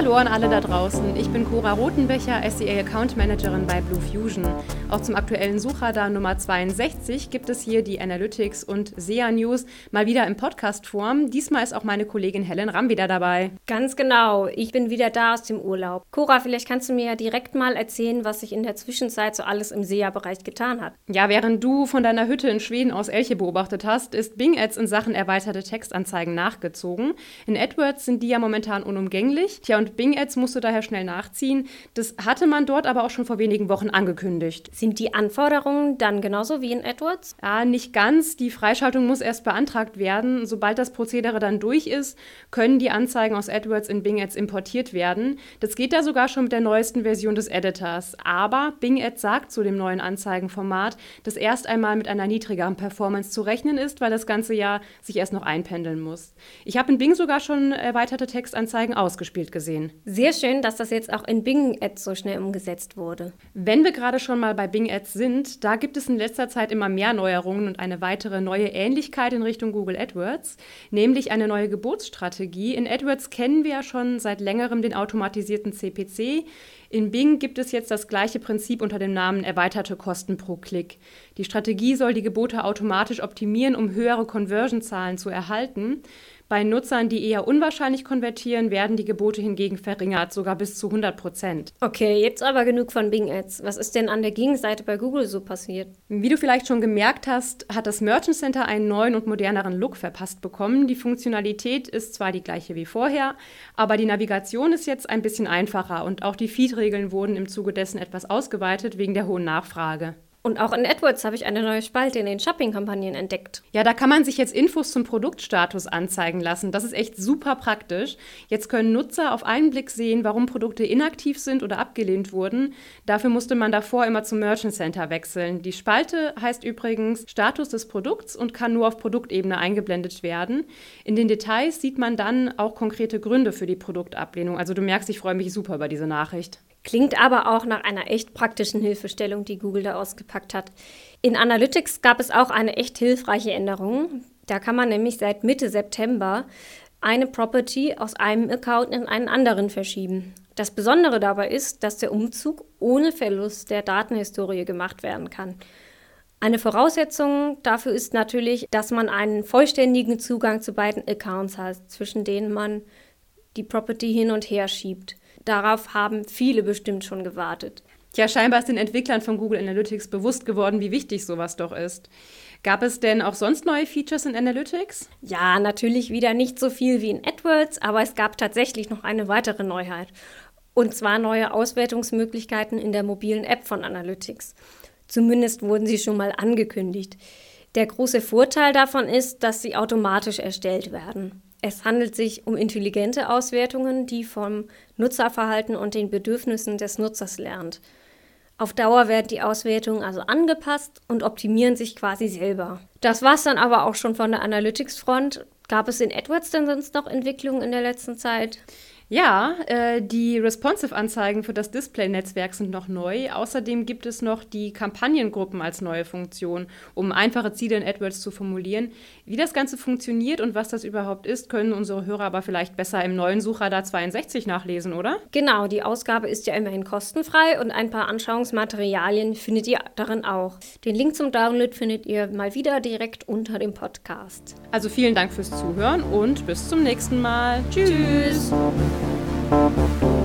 Hallo an alle da draußen. Ich bin Cora Rotenbecher, SEA Account Managerin bei Blue Fusion. Auch zum aktuellen Suchradar Nummer 62 gibt es hier die Analytics und SEA News mal wieder in Podcast-Form. Diesmal ist auch meine Kollegin Helen Ramm wieder dabei. Ganz genau. Ich bin wieder da aus dem Urlaub. Cora, vielleicht kannst du mir ja direkt mal erzählen, was sich in der Zwischenzeit so alles im SEA-Bereich getan hat. Ja, während du von deiner Hütte in Schweden aus Elche beobachtet hast, ist Bing Ads in Sachen erweiterte Textanzeigen nachgezogen. In AdWords sind die ja momentan unumgänglich. Tja, und Bing Ads musste daher schnell nachziehen. Das hatte man dort aber auch schon vor wenigen Wochen angekündigt. Sind die Anforderungen dann genauso wie in AdWords? Ja, nicht ganz. Die Freischaltung muss erst beantragt werden. Sobald das Prozedere dann durch ist, können die Anzeigen aus AdWords in Bing Ads importiert werden. Das geht da sogar schon mit der neuesten Version des Editors. Aber Bing Ads sagt zu dem neuen Anzeigenformat, dass erst einmal mit einer niedrigeren Performance zu rechnen ist, weil das ganze Jahr sich erst noch einpendeln muss. Ich habe in Bing sogar schon erweiterte Textanzeigen ausgespielt gesehen gesehen. Sehr schön, dass das jetzt auch in Bing Ads so schnell umgesetzt wurde. Wenn wir gerade schon mal bei Bing Ads sind, da gibt es in letzter Zeit immer mehr Neuerungen und eine weitere neue Ähnlichkeit in Richtung Google AdWords, nämlich eine neue Geburtsstrategie. In AdWords kennen wir ja schon seit längerem den automatisierten CPC. In Bing gibt es jetzt das gleiche Prinzip unter dem Namen erweiterte Kosten pro Klick. Die Strategie soll die Gebote automatisch optimieren, um höhere Conversion-Zahlen zu erhalten. Bei Nutzern, die eher unwahrscheinlich konvertieren, werden die Gebote hingegen verringert, sogar bis zu 100 Prozent. Okay, jetzt aber genug von Bing Ads. Was ist denn an der Gegenseite bei Google so passiert? Wie du vielleicht schon gemerkt hast, hat das Merchant Center einen neuen und moderneren Look verpasst bekommen. Die Funktionalität ist zwar die gleiche wie vorher, aber die Navigation ist jetzt ein bisschen einfacher und auch die Feed-Regeln wurden im Zuge dessen etwas ausgeweitet wegen der hohen Nachfrage. Und auch in AdWords habe ich eine neue Spalte in den Shopping-Kampagnen entdeckt. Ja, da kann man sich jetzt Infos zum Produktstatus anzeigen lassen. Das ist echt super praktisch. Jetzt können Nutzer auf einen Blick sehen, warum Produkte inaktiv sind oder abgelehnt wurden. Dafür musste man davor immer zum Merchant Center wechseln. Die Spalte heißt übrigens Status des Produkts und kann nur auf Produktebene eingeblendet werden. In den Details sieht man dann auch konkrete Gründe für die Produktablehnung. Also du merkst, ich freue mich super über diese Nachricht. Klingt aber auch nach einer echt praktischen Hilfestellung, die Google da ausgepackt hat. In Analytics gab es auch eine echt hilfreiche Änderung. Da kann man nämlich seit Mitte September eine Property aus einem Account in einen anderen verschieben. Das Besondere dabei ist, dass der Umzug ohne Verlust der Datenhistorie gemacht werden kann. Eine Voraussetzung dafür ist natürlich, dass man einen vollständigen Zugang zu beiden Accounts hat, zwischen denen man die Property hin und her schiebt. Darauf haben viele bestimmt schon gewartet. Tja, scheinbar ist den Entwicklern von Google Analytics bewusst geworden, wie wichtig sowas doch ist. Gab es denn auch sonst neue Features in Analytics? Ja, natürlich wieder nicht so viel wie in AdWords, aber es gab tatsächlich noch eine weitere Neuheit. Und zwar neue Auswertungsmöglichkeiten in der mobilen App von Analytics. Zumindest wurden sie schon mal angekündigt. Der große Vorteil davon ist, dass sie automatisch erstellt werden. Es handelt sich um intelligente Auswertungen, die vom Nutzerverhalten und den Bedürfnissen des Nutzers lernt. Auf Dauer werden die Auswertungen also angepasst und optimieren sich quasi selber. Das war es dann aber auch schon von der Analytics-Front. Gab es in AdWords denn sonst noch Entwicklungen in der letzten Zeit? Ja, äh, die Responsive-Anzeigen für das Display-Netzwerk sind noch neu. Außerdem gibt es noch die Kampagnengruppen als neue Funktion, um einfache Ziele in AdWords zu formulieren. Wie das Ganze funktioniert und was das überhaupt ist, können unsere Hörer aber vielleicht besser im neuen Suchradar 62 nachlesen, oder? Genau, die Ausgabe ist ja immerhin kostenfrei und ein paar Anschauungsmaterialien findet ihr darin auch. Den Link zum Download findet ihr mal wieder direkt unter dem Podcast. Also vielen Dank fürs Zuhören und bis zum nächsten Mal. Tschüss. Tschüss. Thank you.